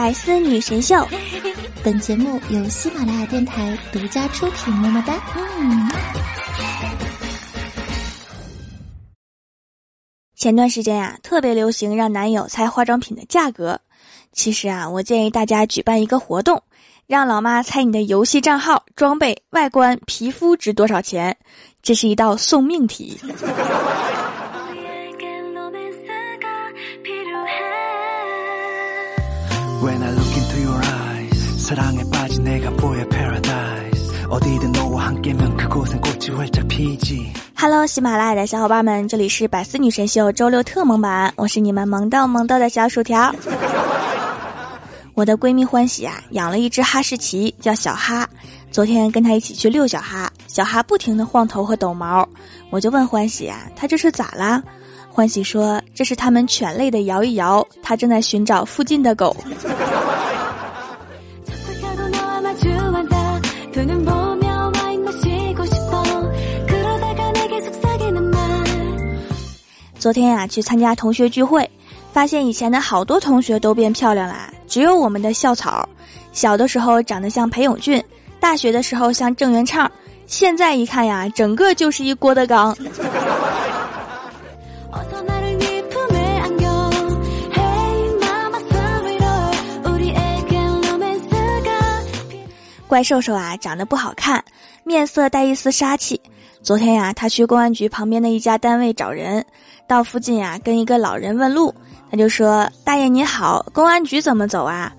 百思女神秀，本节目由喜马拉雅电台独家出品。么么哒！嗯。前段时间呀，特别流行让男友猜化妆品的价格。其实啊，我建议大家举办一个活动，让老妈猜你的游戏账号、装备、外观、皮肤值多少钱。这是一道送命题。Hello，喜马拉雅的小伙伴们，这里是百思女神秀周六特萌版，我是你们萌逗萌逗的小薯条。我的闺蜜欢喜啊，养了一只哈士奇，叫小哈。昨天跟她一起去遛小哈，小哈不停的晃头和抖毛，我就问欢喜啊，他这是咋啦？欢喜说：“这是他们犬类的摇一摇，他正在寻找附近的狗。”昨天呀，去参加同学聚会，发现以前的好多同学都变漂亮了，只有我们的校草，小的时候长得像裴勇俊，大学的时候像郑元畅，现在一看呀，整个就是一郭德纲。怪兽兽啊，长得不好看，面色带一丝杀气。昨天呀，他去公安局旁边的一家单位找人，到附近啊，跟一个老人问路，他就说：“大爷你好，公安局怎么走啊？”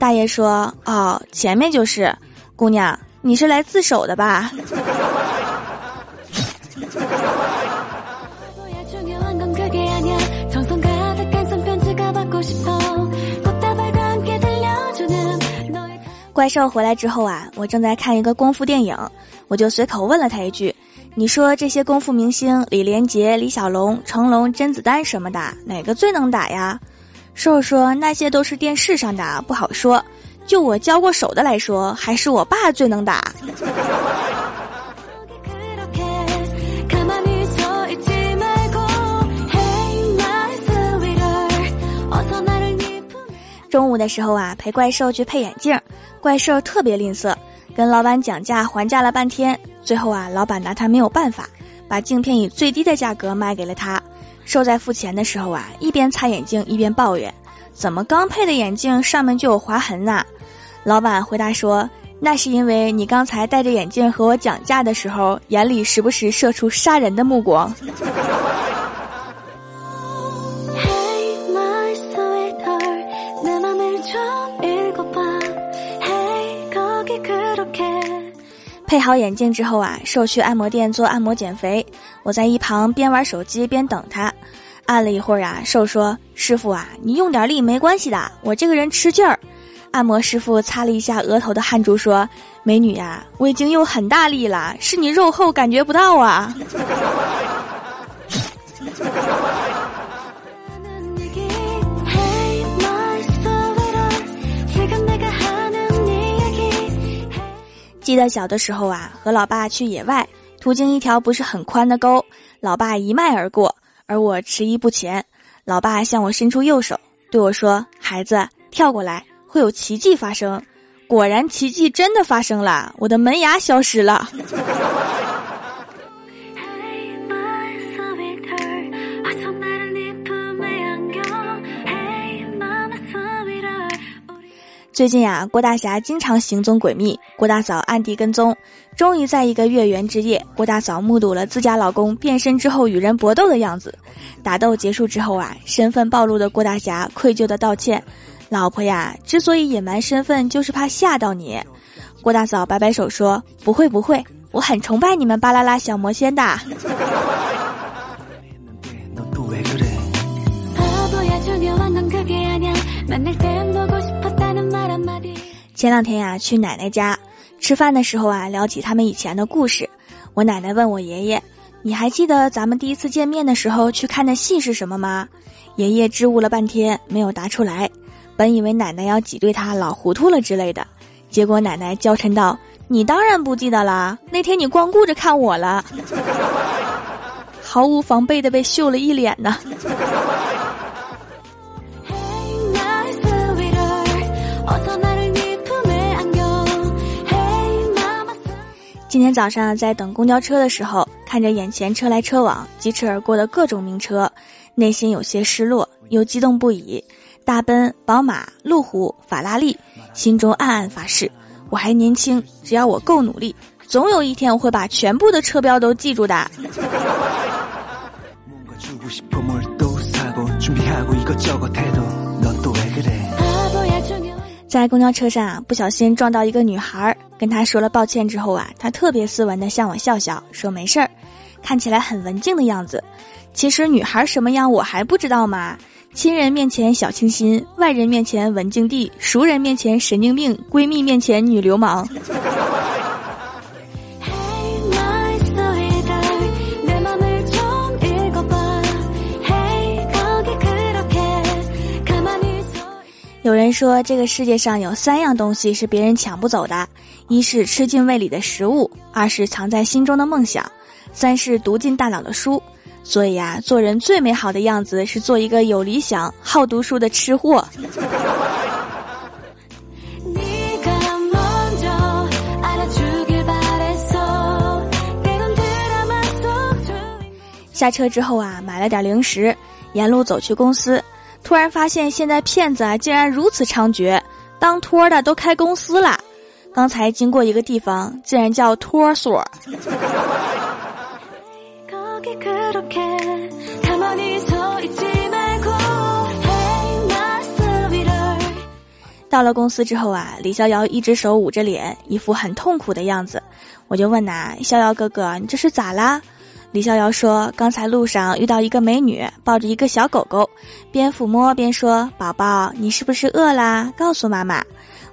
大爷说：“哦，前面就是。”姑娘，你是来自首的吧？怪兽回来之后啊，我正在看一个功夫电影，我就随口问了他一句：“你说这些功夫明星李连杰、李小龙、成龙、甄子丹什么的，哪个最能打呀？”兽说：“那些都是电视上的，不好说。就我交过手的来说，还是我爸最能打。”中午的时候啊，陪怪兽去配眼镜，怪兽特别吝啬，跟老板讲价还价了半天，最后啊，老板拿他没有办法，把镜片以最低的价格卖给了他。售在付钱的时候啊，一边擦眼镜一边抱怨：“怎么刚配的眼镜上面就有划痕呢？”老板回答说：“那是因为你刚才戴着眼镜和我讲价的时候，眼里时不时射出杀人的目光。” 配好眼镜之后啊，兽去按摩店做按摩减肥。我在一旁边玩手机边等他。按了一会儿啊，兽说：“师傅啊，你用点力没关系的，我这个人吃劲儿。”按摩师傅擦了一下额头的汗珠，说：“美女呀，我已经用很大力了，是你肉厚感觉不到啊。” 记得小的时候啊，和老爸去野外，途经一条不是很宽的沟，老爸一迈而过，而我迟疑不前。老爸向我伸出右手，对我说：“孩子，跳过来，会有奇迹发生。”果然，奇迹真的发生了，我的门牙消失了。最近呀，郭大侠经常行踪诡秘，郭大嫂暗地跟踪。终于在一个月圆之夜，郭大嫂目睹了自家老公变身之后与人搏斗的样子。打斗结束之后啊，身份暴露的郭大侠愧疚的道歉：“老婆呀，之所以隐瞒身份，就是怕吓到你。”郭大嫂摆摆手说：“不会不会，我很崇拜你们巴啦啦小魔仙的。”前两天呀，去奶奶家吃饭的时候啊，聊起他们以前的故事。我奶奶问我爷爷：“你还记得咱们第一次见面的时候去看的戏是什么吗？”爷爷支吾了半天，没有答出来。本以为奶奶要挤兑他老糊涂了之类的，结果奶奶娇嗔道：“你当然不记得啦，那天你光顾着看我了，毫无防备的被秀了一脸呢。”今天早上在等公交车的时候，看着眼前车来车往、疾驰而过的各种名车，内心有些失落，又激动不已。大奔、宝马、路虎、法拉利，心中暗暗发誓：我还年轻，只要我够努力，总有一天我会把全部的车标都记住的。在公交车上啊，不小心撞到一个女孩，跟她说了抱歉之后啊，她特别斯文的向我笑笑，说没事儿，看起来很文静的样子。其实女孩什么样我还不知道吗？亲人面前小清新，外人面前文静地，熟人面前神经病，闺蜜面前女流氓。有人说，这个世界上有三样东西是别人抢不走的：一是吃进胃里的食物，二是藏在心中的梦想，三是读进大脑的书。所以啊，做人最美好的样子是做一个有理想、好读书的吃货。下车之后啊，买了点零食，沿路走去公司。突然发现，现在骗子啊竟然如此猖獗，当托的都开公司了。刚才经过一个地方，竟然叫托所。到了公司之后啊，李逍遥一只手捂着脸，一副很痛苦的样子。我就问呐，逍遥哥哥，你这是咋啦？李逍遥说：“刚才路上遇到一个美女，抱着一个小狗狗，边抚摸边说：‘宝宝，你是不是饿啦？告诉妈妈。’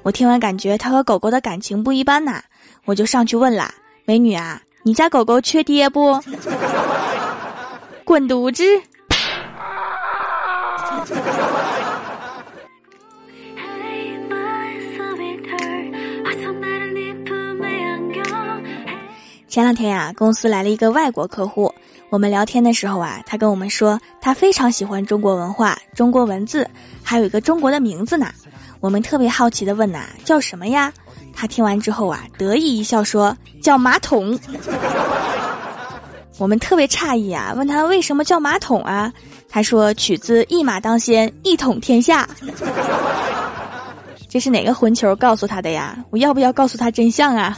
我听完感觉他和狗狗的感情不一般呐，我就上去问啦：‘美女啊，你家狗狗缺爹不？’ 滚犊子！”前两天呀，公司来了一个外国客户。我们聊天的时候啊，他跟我们说他非常喜欢中国文化、中国文字，还有一个中国的名字呢。我们特别好奇的问呐，叫什么呀？他听完之后啊，得意一笑说叫马桶。我们特别诧异啊，问他为什么叫马桶啊？他说取自一马当先，一统天下。这是哪个混球告诉他的呀？我要不要告诉他真相啊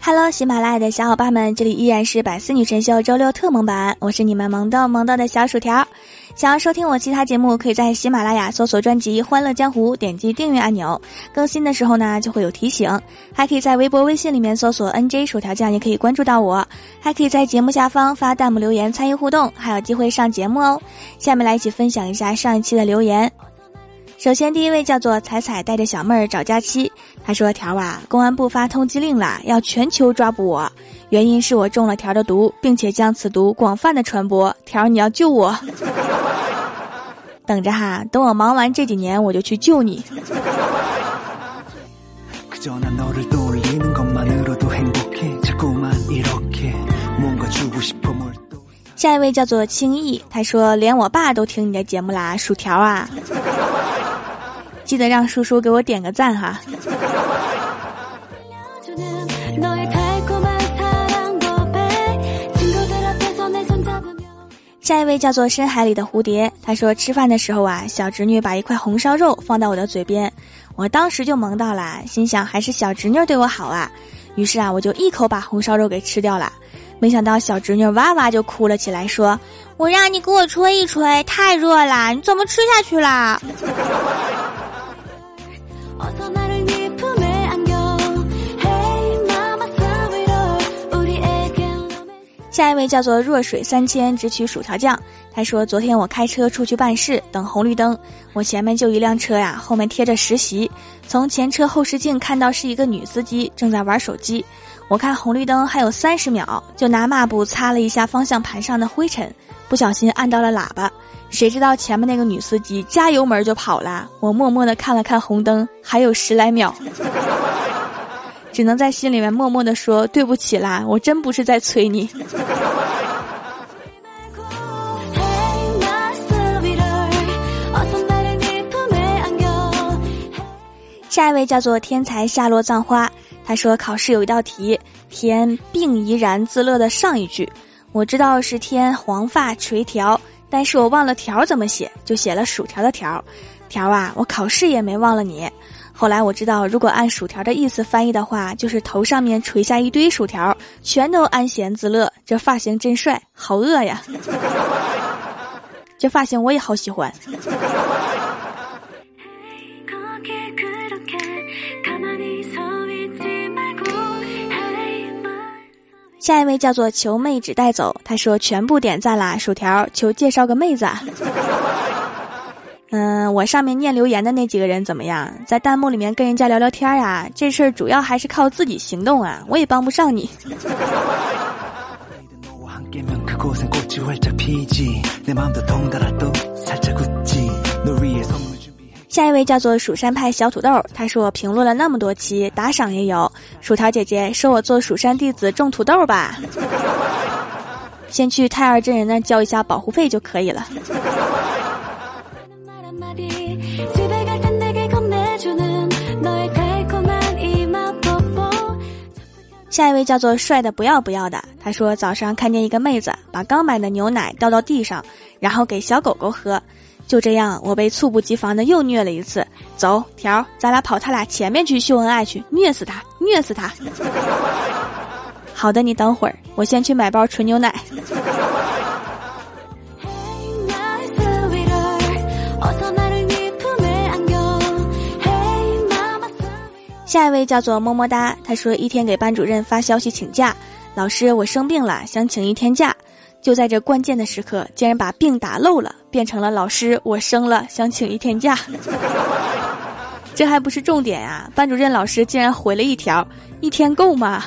？Hello，喜马拉雅的小伙伴们，这里依然是百思女神秀周六特蒙版，我是你们萌豆萌豆的小薯条。想要收听我其他节目，可以在喜马拉雅搜索专辑《欢乐江湖》，点击订阅按钮，更新的时候呢就会有提醒。还可以在微博、微信里面搜索 “nj 薯条酱”，也可以关注到我。还可以在节目下方发弹幕留言参与互动，还有机会上节目哦。下面来一起分享一下上一期的留言。首先，第一位叫做彩彩带着小妹儿找假期。他说：“条啊，公安部发通缉令了，要全球抓捕我，原因是我中了条的毒，并且将此毒广泛的传播。条，你要救我，等着哈，等我忙完这几年，我就去救你。”下一位叫做轻易，他说：“连我爸都听你的节目啦，薯条啊。”记得让叔叔给我点个赞哈。下一位叫做深海里的蝴蝶，他说吃饭的时候啊，小侄女把一块红烧肉放到我的嘴边，我当时就萌到了，心想还是小侄女对我好啊，于是啊，我就一口把红烧肉给吃掉了，没想到小侄女哇哇就哭了起来，说：“我让你给我吹一吹，太热了，你怎么吃下去啦？”下一位叫做弱水三千，只取薯条酱。他说：“昨天我开车出去办事，等红绿灯，我前面就一辆车呀，后面贴着实习。从前车后视镜看到是一个女司机正在玩手机。我看红绿灯还有三十秒，就拿抹布擦了一下方向盘上的灰尘，不小心按到了喇叭。谁知道前面那个女司机加油门就跑了。我默默的看了看红灯，还有十来秒。”只能在心里面默默的说对不起啦，我真不是在催你。下一位叫做天才夏洛葬花，他说考试有一道题，填病怡然自乐的上一句，我知道是填黄发垂髫，但是我忘了条怎么写，就写了薯条的条，条啊，我考试也没忘了你。后来我知道，如果按薯条的意思翻译的话，就是头上面垂下一堆薯条，全都安闲自乐。这发型真帅，好饿呀！这发型我也好喜欢。下一位叫做求妹纸带走，他说全部点赞啦，薯条求介绍个妹子。嗯，我上面念留言的那几个人怎么样？在弹幕里面跟人家聊聊天呀？这事儿主要还是靠自己行动啊，我也帮不上你。下一位叫做蜀山派小土豆，他说我评论了那么多期，打赏也有。薯条姐姐收我做蜀山弟子种土豆吧，先去太二真人那交一下保护费就可以了。下一位叫做帅的不要不要的，他说早上看见一个妹子把刚买的牛奶倒到地上，然后给小狗狗喝，就这样我被猝不及防的又虐了一次。走条，咱俩跑他俩前面去秀恩爱去，虐死他，虐死他。好的，你等会儿，我先去买包纯牛奶。下一位叫做么么哒，他说一天给班主任发消息请假，老师我生病了，想请一天假。就在这关键的时刻，竟然把病打漏了，变成了老师我生了，想请一天假。这还不是重点啊，班主任老师竟然回了一条：一天够吗？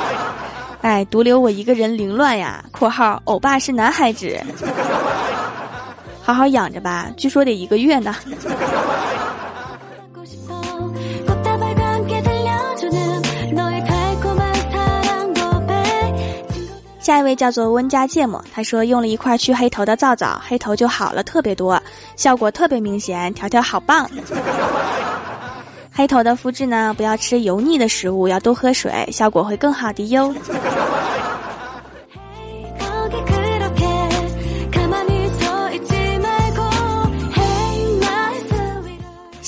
哎，独留我一个人凌乱呀。（括号欧巴是男孩子，好好养着吧，据说得一个月呢。）下一位叫做温家芥末，他说用了一块去黑头的皂皂，黑头就好了特别多，效果特别明显，条条好棒。黑头的肤质呢，不要吃油腻的食物，要多喝水，效果会更好的哟。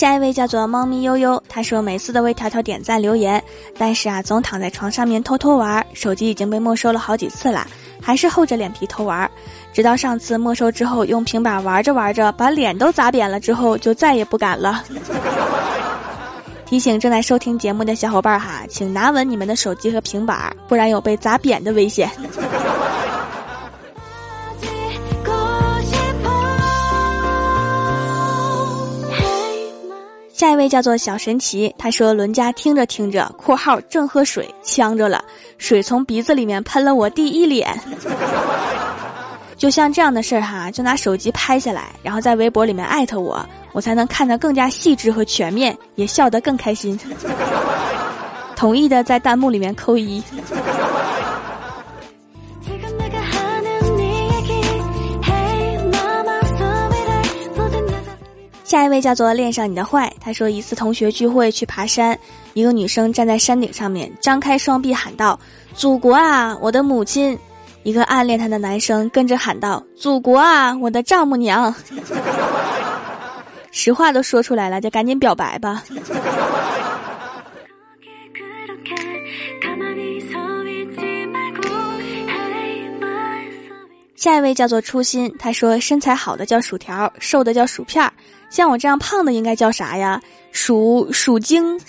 下一位叫做猫咪悠悠，他说每次都为条条点赞留言，但是啊，总躺在床上面偷偷玩，手机已经被没收了好几次了，还是厚着脸皮偷玩，直到上次没收之后，用平板玩着玩着把脸都砸扁了之后，就再也不敢了。提醒正在收听节目的小伙伴哈，请拿稳你们的手机和平板，不然有被砸扁的危险。下一位叫做小神奇，他说伦家听着听着（括号正喝水呛着了，水从鼻子里面喷了我第一脸）。就像这样的事儿哈，就拿手机拍下来，然后在微博里面艾特我，我才能看得更加细致和全面，也笑得更开心。同意的在弹幕里面扣一。下一位叫做恋上你的坏，他说一次同学聚会去爬山，一个女生站在山顶上面，张开双臂喊道：“祖国啊，我的母亲！”一个暗恋她的男生跟着喊道：“祖国啊，我的丈母娘！” 实话都说出来了，就赶紧表白吧。下一位叫做初心，他说身材好的叫薯条，瘦的叫薯片儿。像我这样胖的应该叫啥呀？鼠鼠精，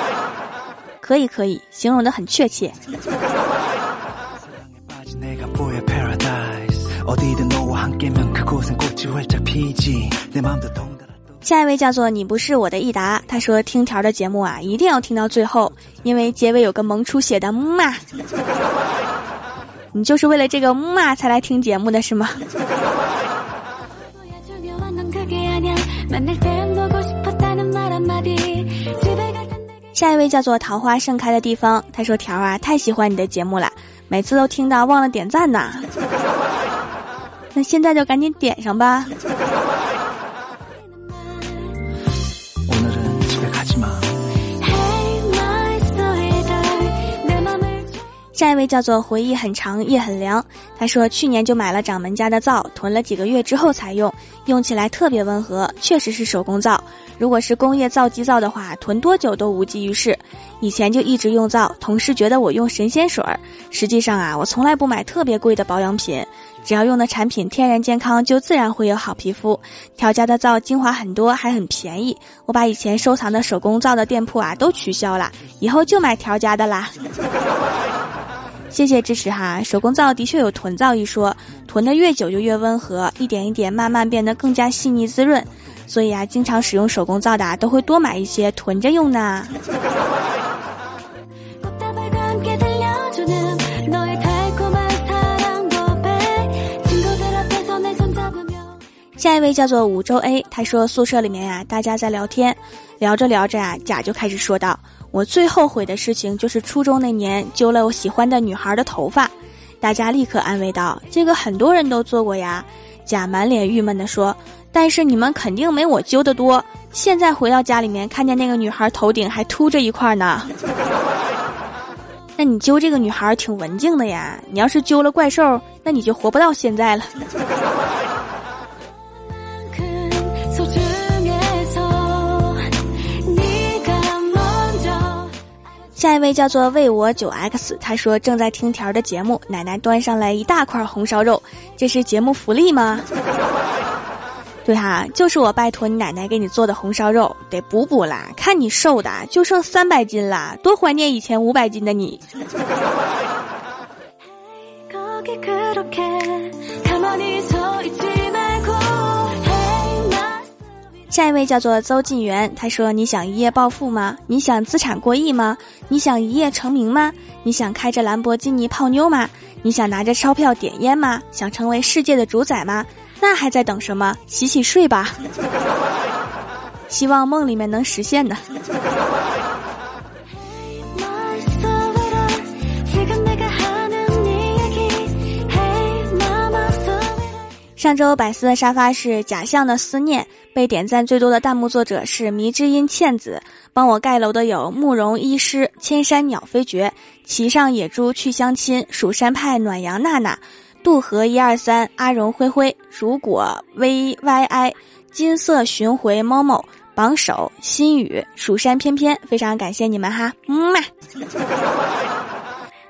可以可以，形容的很确切。下一位叫做你不是我的益达，他说听条的节目啊，一定要听到最后，因为结尾有个萌出血的嘛。你就是为了这个嘛才来听节目的是吗？下一位叫做桃花盛开的地方，他说：“条啊，太喜欢你的节目了，每次都听到忘了点赞呢。那现在就赶紧点上吧。”下一位叫做回忆很长夜很凉，他说去年就买了掌门家的皂，囤了几个月之后才用，用起来特别温和，确实是手工皂。如果是工业皂基皂的话，囤多久都无济于事。以前就一直用皂，同事觉得我用神仙水儿，实际上啊，我从来不买特别贵的保养品，只要用的产品天然健康，就自然会有好皮肤。调家的皂精华很多，还很便宜，我把以前收藏的手工皂的店铺啊都取消了，以后就买调家的啦。谢谢支持哈，手工皂的确有囤皂一说，囤的越久就越温和，一点一点慢慢变得更加细腻滋润，所以啊，经常使用手工皂的都会多买一些囤着用呢。下一位叫做五洲 A，他说宿舍里面呀，大家在聊天，聊着聊着呀，甲就开始说道。我最后悔的事情就是初中那年揪了我喜欢的女孩的头发，大家立刻安慰道：“这个很多人都做过呀。”甲满脸郁闷地说：“但是你们肯定没我揪的多。现在回到家里面，看见那个女孩头顶还秃着一块呢。那你揪这个女孩挺文静的呀。你要是揪了怪兽，那你就活不到现在了。”下一位叫做为我九 x，他说正在听条的节目，奶奶端上来一大块红烧肉，这是节目福利吗？对哈，就是我拜托你奶奶给你做的红烧肉，得补补啦，看你瘦的就剩三百斤啦，多怀念以前五百斤的你。下一位叫做邹晋元，他说：“你想一夜暴富吗？你想资产过亿吗？你想一夜成名吗？你想开着兰博基尼泡妞吗？你想拿着钞票点烟吗？想成为世界的主宰吗？那还在等什么？洗洗睡吧！希望梦里面能实现的。”上周百思的沙发是假象的思念，被点赞最多的弹幕作者是迷之音茜子。帮我盖楼的有慕容医师、千山鸟飞绝、骑上野猪去相亲、蜀山派暖阳娜娜、渡河一二三、阿荣灰灰、如果 V Y I、金色巡回某某、榜首心语、蜀山翩翩，非常感谢你们哈，么么。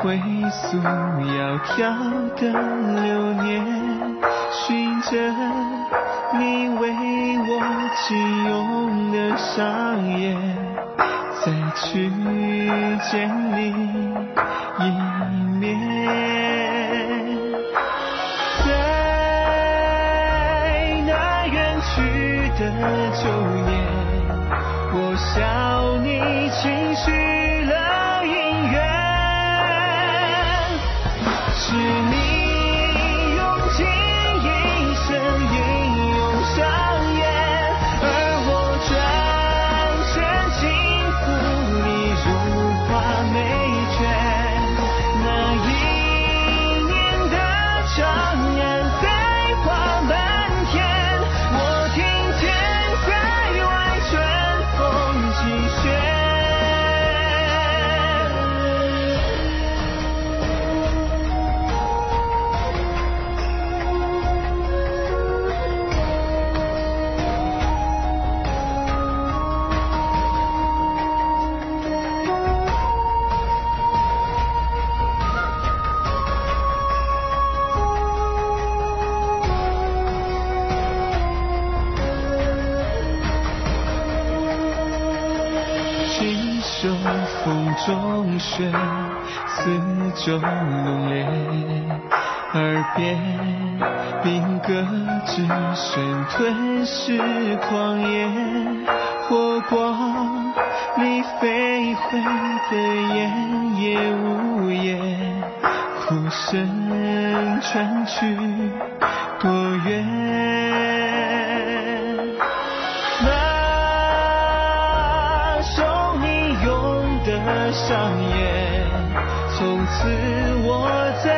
回溯窈窕的流年，寻着你为我寄拥的双眼，再去见你一面。在那远去的秋夜，我笑你轻许是你。中雪，四周浓烈，耳边兵戈之声吞噬旷野，火光里飞回的烟也无言，哭声传去多远？上演，从此我在